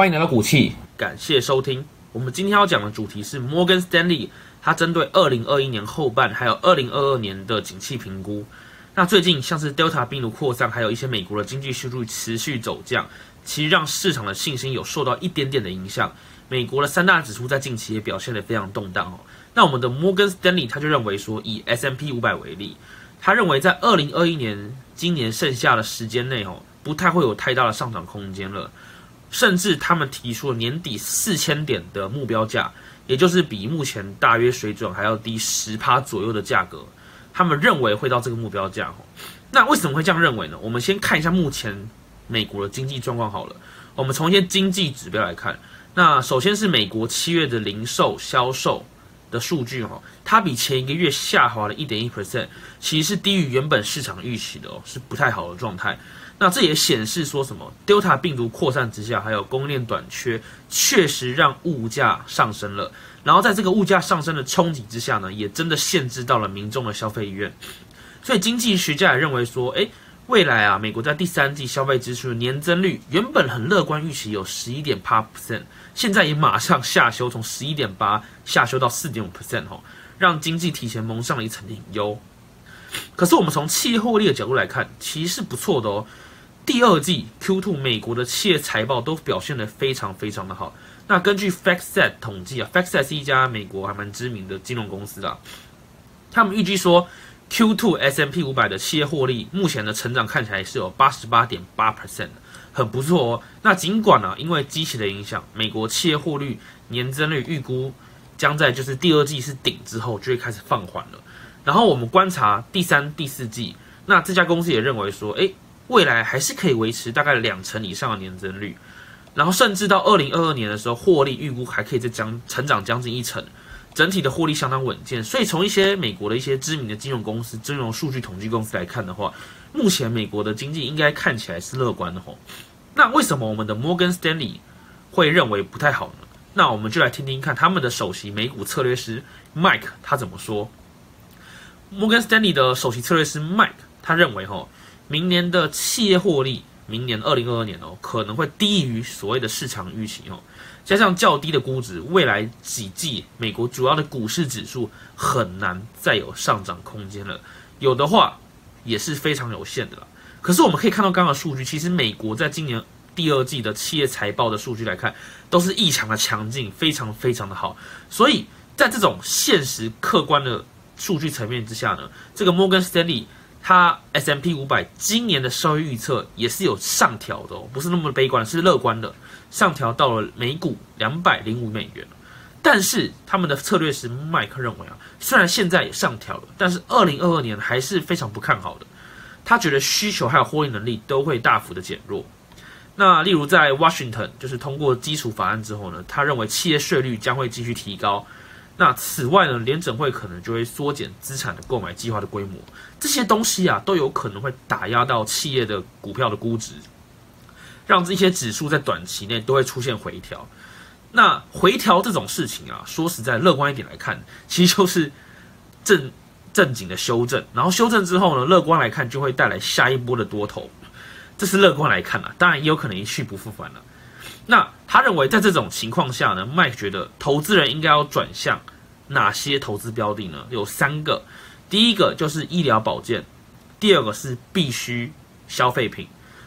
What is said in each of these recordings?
欢迎来到股气，感谢收听。我们今天要讲的主题是摩根 l 丹利，它针对二零二一年后半还有二零二二年的景气评估。那最近像是 Delta 病毒扩散，还有一些美国的经济收入持续走降，其实让市场的信心有受到一点点的影响。美国的三大指数在近期也表现得非常动荡哦。那我们的摩根 l 丹利他就认为说，以 S M P 五百为例，他认为在二零二一年今年剩下的时间内哦，不太会有太大的上涨空间了。甚至他们提出了年底四千点的目标价，也就是比目前大约水准还要低十趴左右的价格。他们认为会到这个目标价。那为什么会这样认为呢？我们先看一下目前美国的经济状况好了。我们从一些经济指标来看，那首先是美国七月的零售销售的数据哈，它比前一个月下滑了一点一 percent，其实是低于原本市场预期的哦，是不太好的状态。那这也显示说什么？Delta 病毒扩散之下，还有供应链短缺，确实让物价上升了。然后在这个物价上升的冲击之下呢，也真的限制到了民众的消费意愿。所以经济学家也认为说，诶，未来啊，美国在第三季消费支出的年增率原本很乐观，预期有十一点八 percent，现在也马上下修，从十一点八下修到四点五 percent 哦，让经济提前蒙上了一层隐忧。可是我们从企业获利的角度来看，其实是不错的哦。第二季 Q2 美国的企业财报都表现得非常非常的好。那根据 FactSet 统计啊，FactSet 是一家美国还蛮知名的金融公司啊，他们预计说 Q2 S&P 五百的企业获利目前的成长看起来是有八十八点八 percent 很不错哦。那尽管呢，因为机器的影响，美国企业获利年增率预估将在就是第二季是顶之后就会开始放缓了。然后我们观察第三、第四季，那这家公司也认为说，哎。未来还是可以维持大概两成以上的年增率，然后甚至到二零二二年的时候，获利预估还可以再将成长将近一成，整体的获利相当稳健。所以从一些美国的一些知名的金融公司、金融数据统计公司来看的话，目前美国的经济应该看起来是乐观的吼。那为什么我们的摩根斯丹利会认为不太好呢？那我们就来听听看他们的首席美股策略师 Mike 他怎么说。摩根斯丹利的首席策略师 Mike 他认为哈。明年的企业获利，明年二零二二年哦，可能会低于所谓的市场预期哦，加上较低的估值，未来几季美国主要的股市指数很难再有上涨空间了，有的话也是非常有限的了。可是我们可以看到刚刚的数据，其实美国在今年第二季的企业财报的数据来看，都是异常的强劲，非常非常的好。所以在这种现实客观的数据层面之下呢，这个摩根斯丹利。它 S M P 五百今年的收益预测也是有上调的哦，不是那么悲观，是乐观的，上调到了每股两百零五美元。但是他们的策略师麦克认为啊，虽然现在也上调了，但是二零二二年还是非常不看好的。他觉得需求还有获利能力都会大幅的减弱。那例如在 Washington 就是通过基础法案之后呢，他认为企业税率将会继续提高。那此外呢，联准会可能就会缩减资产的购买计划的规模，这些东西啊都有可能会打压到企业的股票的估值，让这些指数在短期内都会出现回调。那回调这种事情啊，说实在，乐观一点来看，其实就是正正经的修正，然后修正之后呢，乐观来看就会带来下一波的多头，这是乐观来看啊，当然也有可能一去不复返了。那他认为，在这种情况下呢，麦觉得投资人应该要转向哪些投资标的呢？有三个，第一个就是医疗保健，第二个是必须消费品，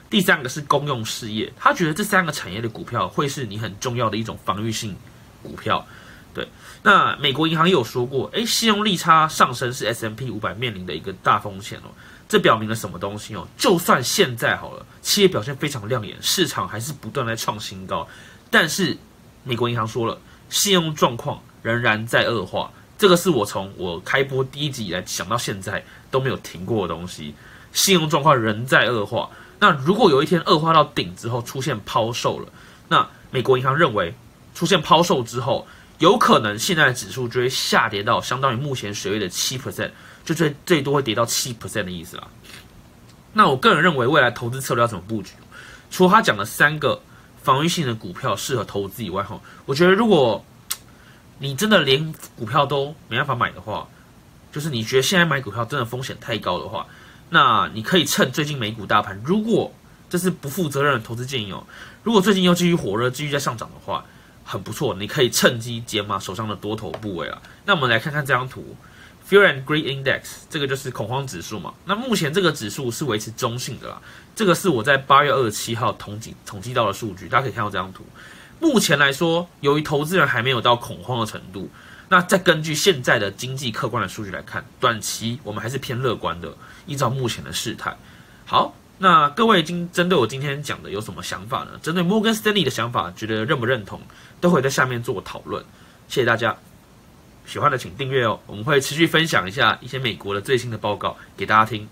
第三个是公用事业。他觉得这三个产业的股票会是你很重要的一种防御性股票。对，那美国银行也有说过，诶，信用利差上升是 S M P 五百面临的一个大风险哦。这表明了什么东西哦？就算现在好了，企业表现非常亮眼，市场还是不断在创新高，但是美国银行说了，信用状况仍然在恶化。这个是我从我开播第一集以来想到现在都没有停过的东西。信用状况仍在恶化。那如果有一天恶化到顶之后出现抛售了，那美国银行认为出现抛售之后，有可能现在的指数就会下跌到相当于目前水位的七 percent。就最最多会跌到七 percent 的意思啦。那我个人认为，未来投资策略要怎么布局？除了他讲的三个防御性的股票适合投资以外，哈，我觉得如果你真的连股票都没办法买的话，就是你觉得现在买股票真的风险太高的话，那你可以趁最近美股大盘如果这是不负责任的投资建议哦。如果最近又继续火热，继续在上涨的话，很不错，你可以趁机减码手上的多头部位了。那我们来看看这张图，Fear and Greed Index，这个就是恐慌指数嘛。那目前这个指数是维持中性的啦。这个是我在八月二十七号统计统计到的数据，大家可以看到这张图。目前来说，由于投资人还没有到恐慌的程度，那再根据现在的经济客观的数据来看，短期我们还是偏乐观的。依照目前的事态，好，那各位今针对我今天讲的有什么想法呢？针对 Morgan Stanley 的想法，觉得认不认同，都会在下面做讨论。谢谢大家，喜欢的请订阅哦，我们会持续分享一下一些美国的最新的报告给大家听。